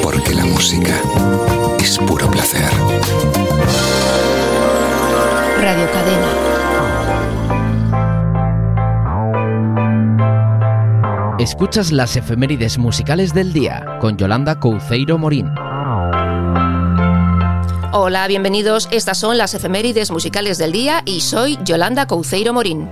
Porque la música es puro placer. Radio Cadena. Escuchas las efemérides musicales del día con Yolanda Couceiro Morín. Hola, bienvenidos. Estas son las efemérides musicales del día y soy Yolanda Couceiro Morín.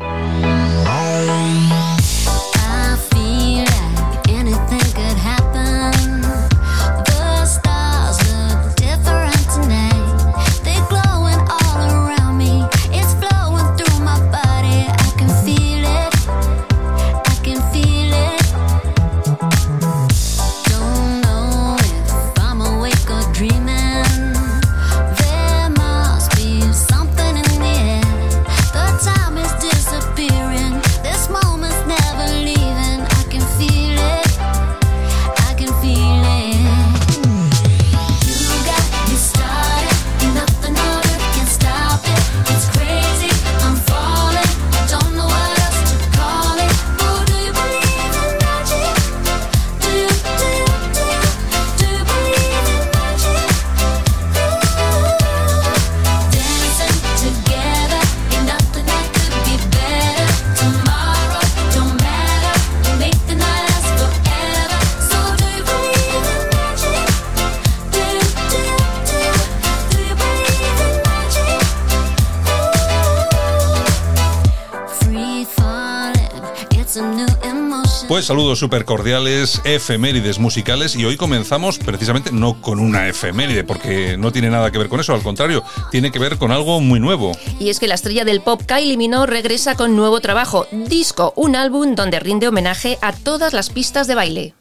Saludos súper cordiales, efemérides musicales y hoy comenzamos precisamente no con una efeméride porque no tiene nada que ver con eso, al contrario, tiene que ver con algo muy nuevo. Y es que la estrella del pop Kylie Minogue regresa con nuevo trabajo, Disco, un álbum donde rinde homenaje a todas las pistas de baile.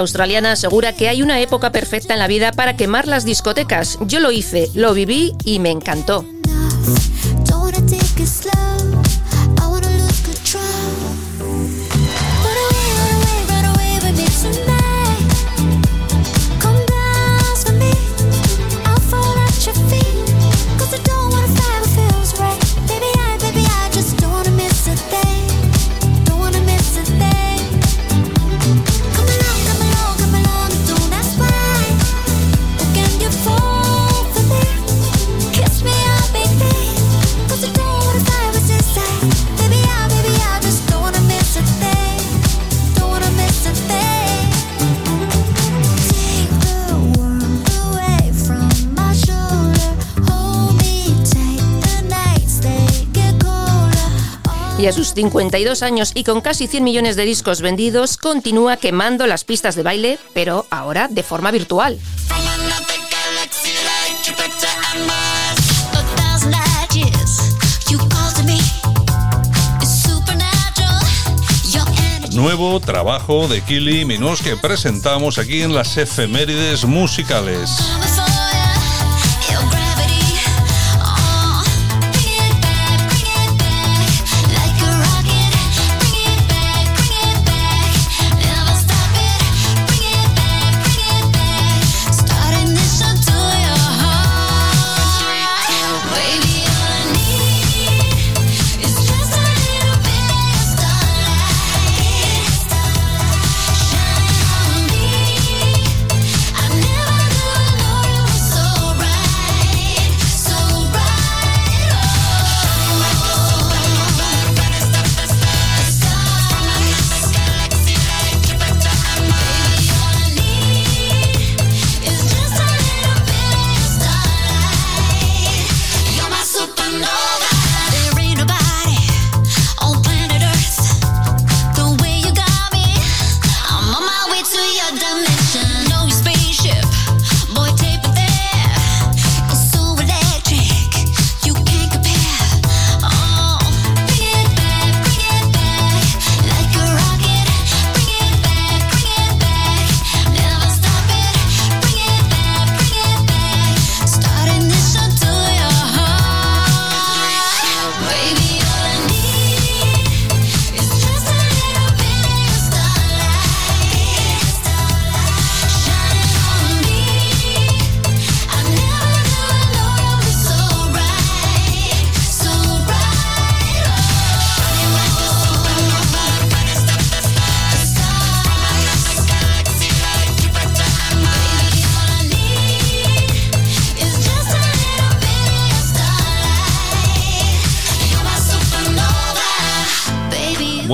Australiana asegura que hay una época perfecta en la vida para quemar las discotecas. Yo lo hice, lo viví y me encantó. Y a sus 52 años y con casi 100 millones de discos vendidos, continúa quemando las pistas de baile, pero ahora de forma virtual. Nuevo trabajo de Kili Minos que presentamos aquí en las efemérides musicales.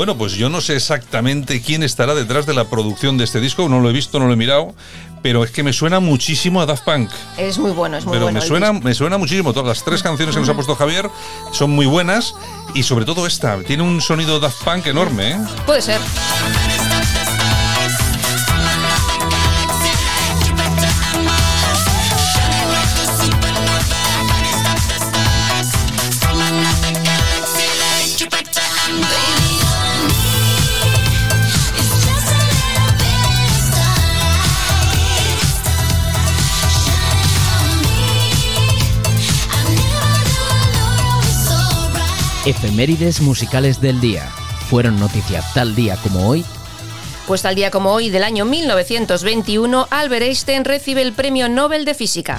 Bueno, pues yo no sé exactamente quién estará detrás de la producción de este disco, no lo he visto, no lo he mirado, pero es que me suena muchísimo a Daft Punk. Es muy bueno, es muy pero bueno. me el suena, disco. me suena muchísimo. Todas las tres canciones que nos ha puesto Javier son muy buenas y sobre todo esta, tiene un sonido Daft Punk enorme, ¿eh? Puede ser. Efemérides musicales del día. Fueron noticia tal día como hoy. Pues tal día como hoy del año 1921, Albert Einstein recibe el Premio Nobel de Física.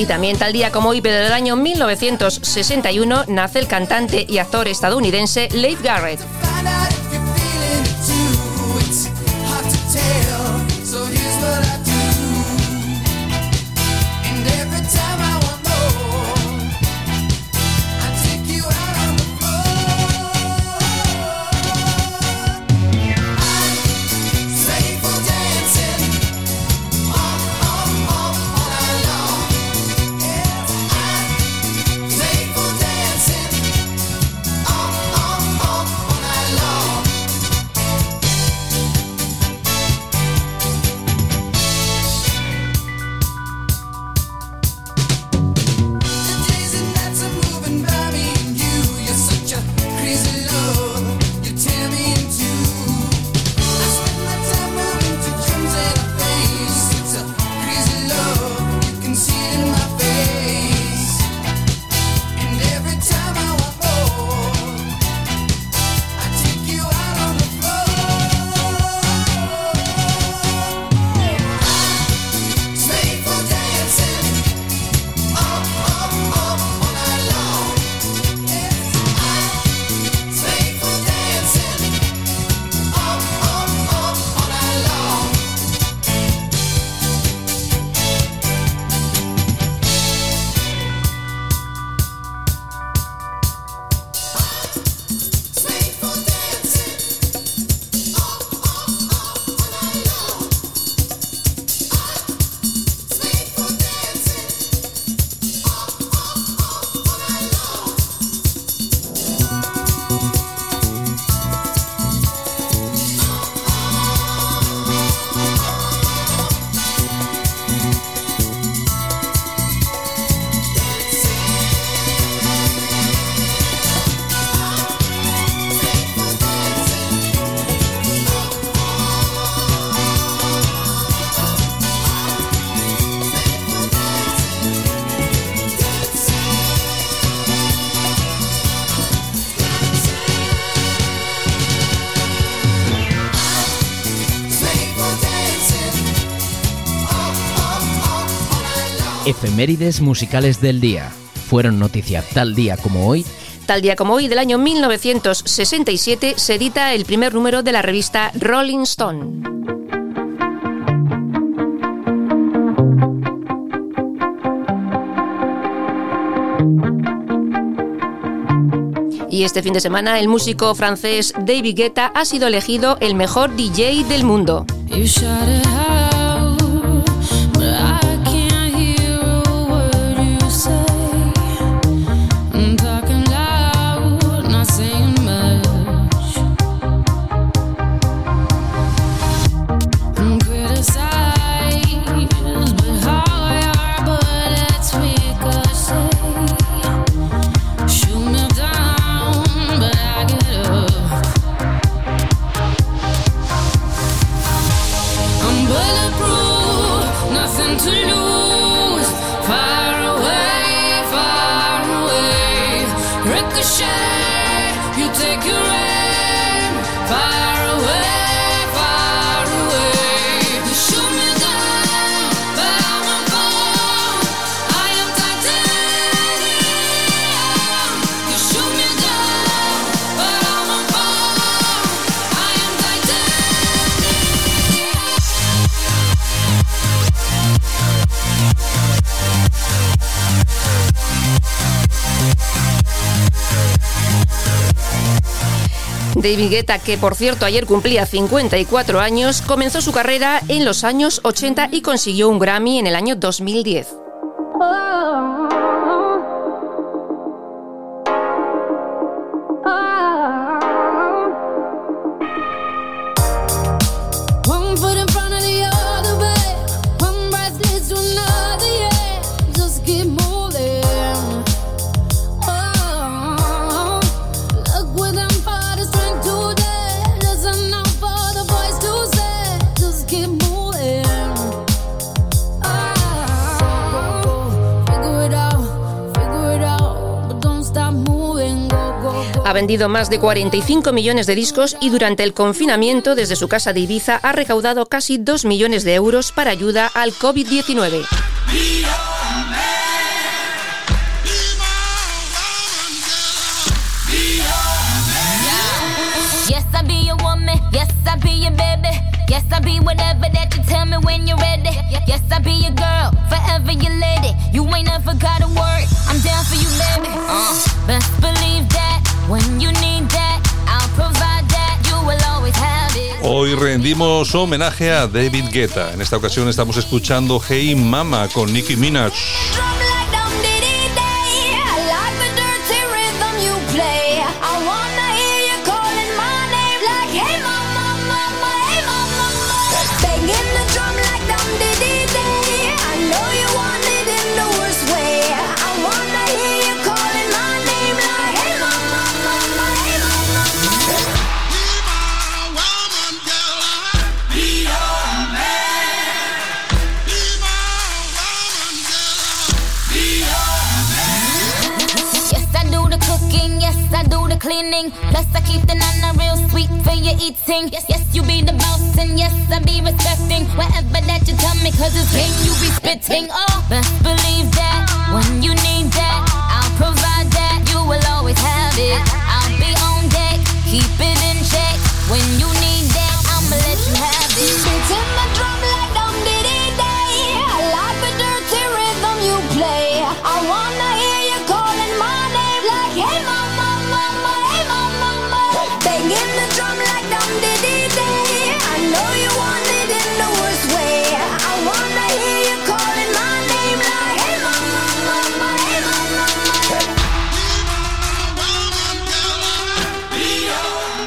Y también tal día como hoy, pero del año 1961, nace el cantante y actor estadounidense Leif Garrett. Efemérides musicales del día. Fueron noticia tal día como hoy. Tal día como hoy del año 1967 se edita el primer número de la revista Rolling Stone. Y este fin de semana el músico francés David Guetta ha sido elegido el mejor DJ del mundo. David Guetta, que por cierto ayer cumplía 54 años, comenzó su carrera en los años 80 y consiguió un Grammy en el año 2010. Vendido más de 45 millones de discos y durante el confinamiento desde su casa de Ibiza ha recaudado casi 2 millones de euros para ayuda al COVID-19. Yes, I be girl, forever your lady. You ain't never got a. I'm down for you, baby. Uh, best believe that when you need that, I'll provide that. You will always have it. Hoy rendimos homenaje a David Guetta. En esta ocasión estamos escuchando Hey Mama con Nicki Minaj. Plus, I keep the nana real sweet for your eating. Yes, yes, you be the boss, and yes, I be respecting whatever that you tell me, cause it's game you be spitting. Oh, best believe that when you need that, I'll provide that. You will always have it. I'll be on deck, keep it in check. When you need that, I'ma let you have it.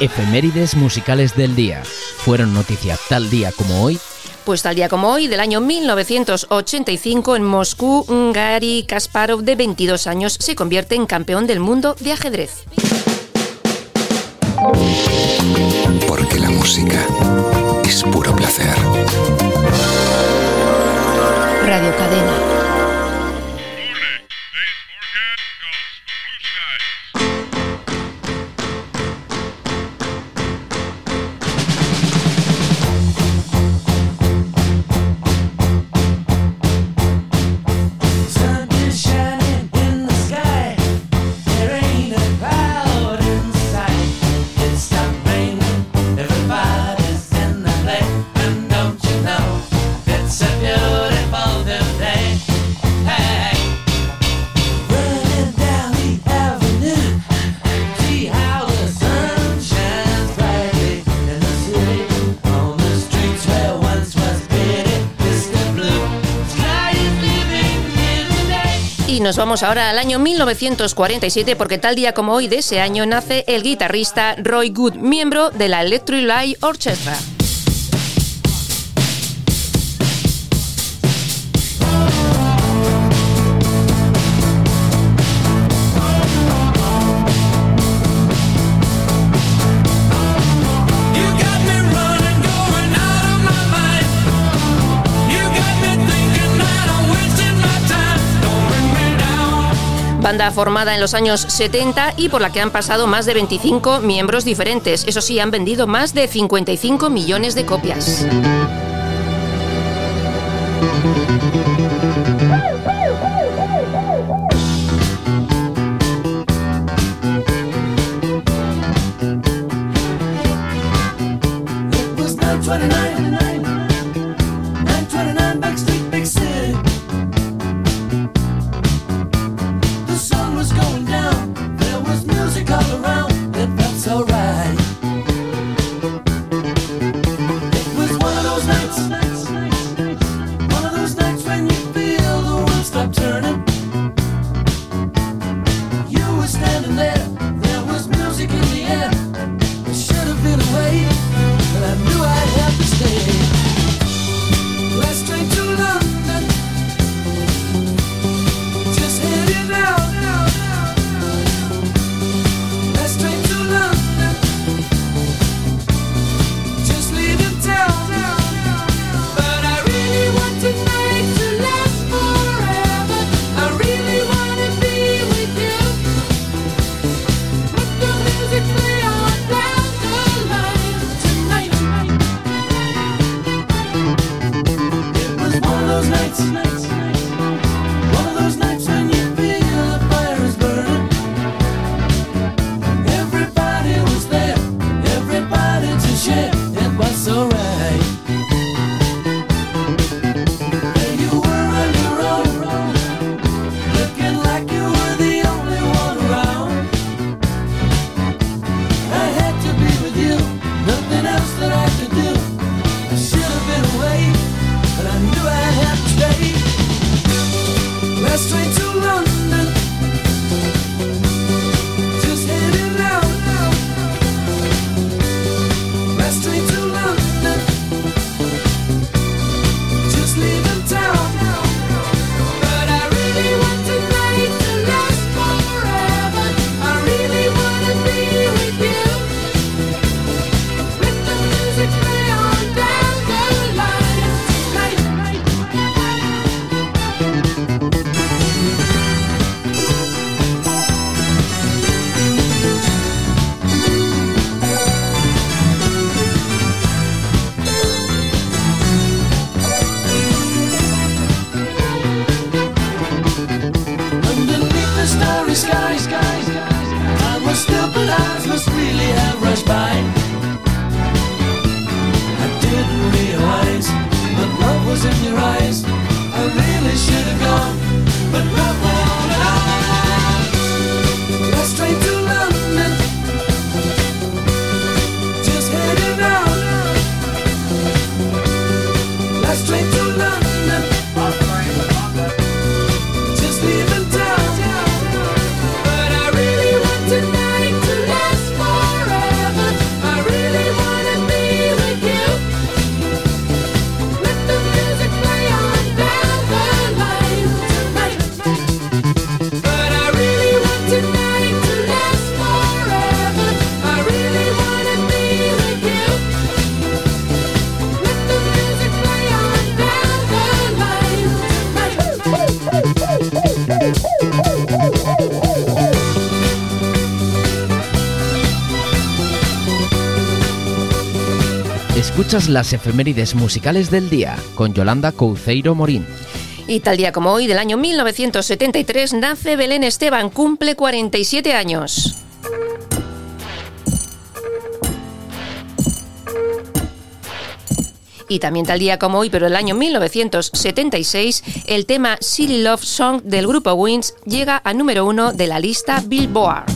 Efemérides musicales del día. Fueron noticia tal día como hoy Pues tal día como hoy, del año 1985, en Moscú, Gary Kasparov, de 22 años, se convierte en campeón del mundo de ajedrez. Porque la música es puro placer. Radio Cadena. Nos vamos ahora al año 1947 porque tal día como hoy de ese año nace el guitarrista Roy Good, miembro de la Electric Light Orchestra. Formada en los años 70 y por la que han pasado más de 25 miembros diferentes. Eso sí, han vendido más de 55 millones de copias. Escuchas las efemérides musicales del día con Yolanda Couceiro Morín. Y tal día como hoy, del año 1973, nace Belén Esteban, cumple 47 años. Y también tal día como hoy, pero el año 1976, el tema Silly Love Song del grupo Wings llega a número uno de la lista Billboard.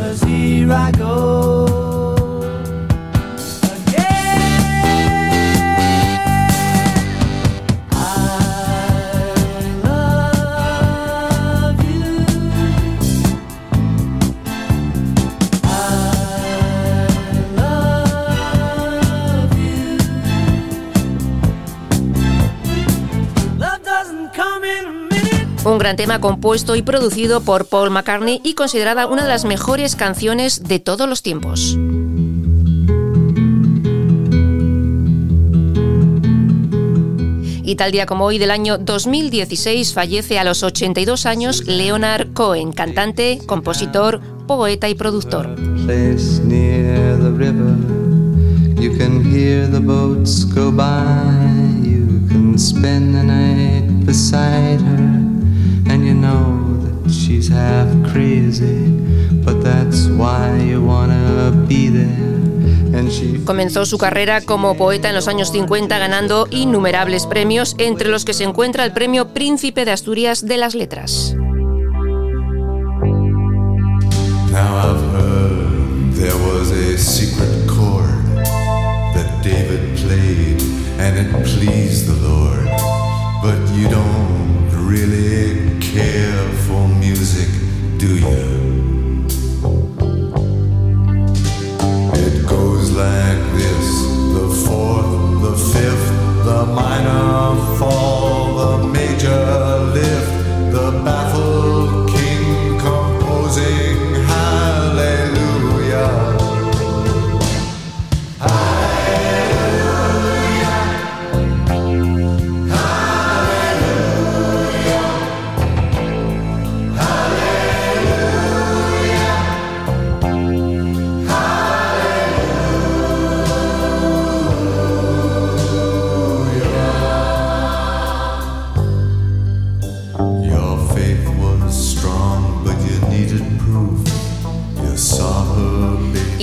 Cause here I go gran tema compuesto y producido por Paul McCartney y considerada una de las mejores canciones de todos los tiempos. Y tal día como hoy del año 2016 fallece a los 82 años Leonard Cohen, cantante, compositor, poeta y productor. And you know that she's half crazy. But that's why you wanna be there. And she Comenzó su carrera como poeta en los años 50 ganando innumerables premios, entre los que se encuentra el premio Príncipe de Asturias de las Letras. Now I've heard there was a secret chord that David played and it pleased the Lord. But you don't really do you? It goes like this the fourth, the fifth, the minor fall, the major lift, the baffled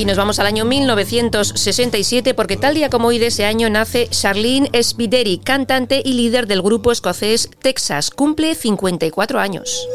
nos vamos al año 1967 porque tal día como hoy de ese año nace Charlene Spideri, cantante y líder del grupo escocés Texas. Cumple 54 años.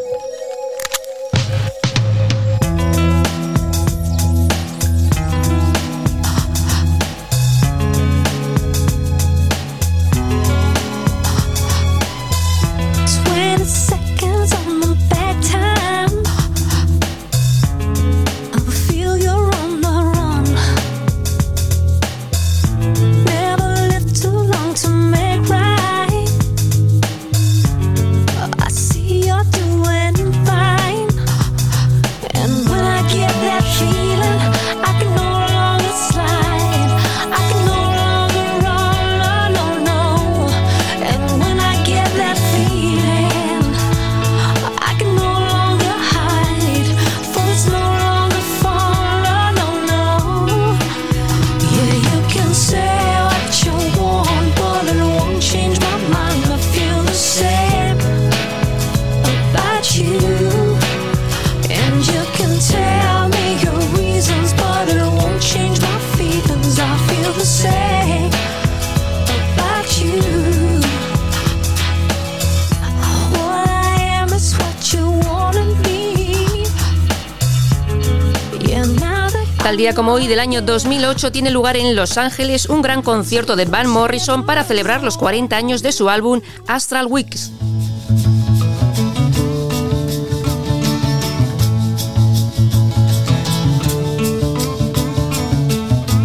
Día como hoy del año 2008 tiene lugar en Los Ángeles un gran concierto de Van Morrison para celebrar los 40 años de su álbum Astral Weeks.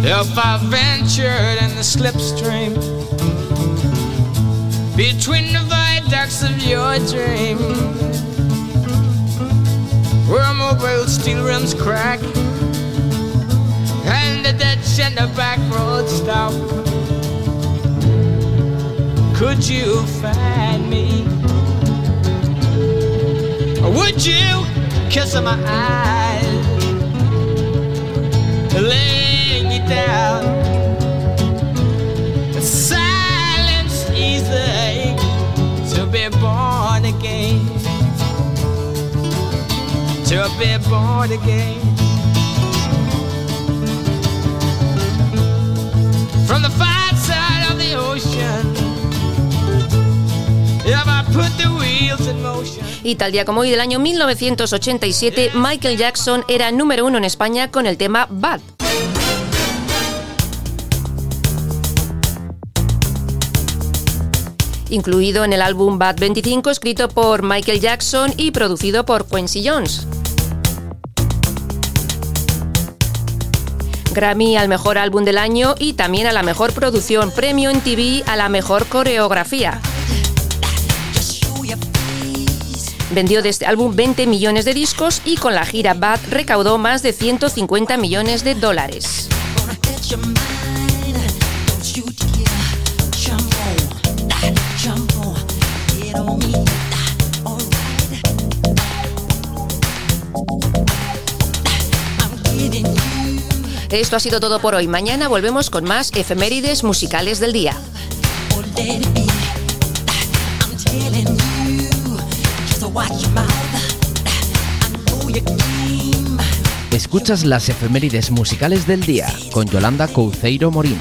If I ventured in the slipstream between the viaducts of your dream, where mobile steel rims crack and the ditch and the back road stop, could you find me? Or would you kiss my eyes? Lay me down. Silence easy to be born again. To be born again. Y tal día como hoy del año 1987, Michael Jackson era número uno en España con el tema Bad. Incluido en el álbum Bad 25, escrito por Michael Jackson y producido por Quincy Jones. Grammy al mejor álbum del año y también a la mejor producción, premio en TV a la mejor coreografía. Vendió de este álbum 20 millones de discos y con la gira Bad recaudó más de 150 millones de dólares. Esto ha sido todo por hoy. Mañana volvemos con más efemérides musicales del día. Escuchas las efemérides musicales del día con Yolanda Couceiro Morín.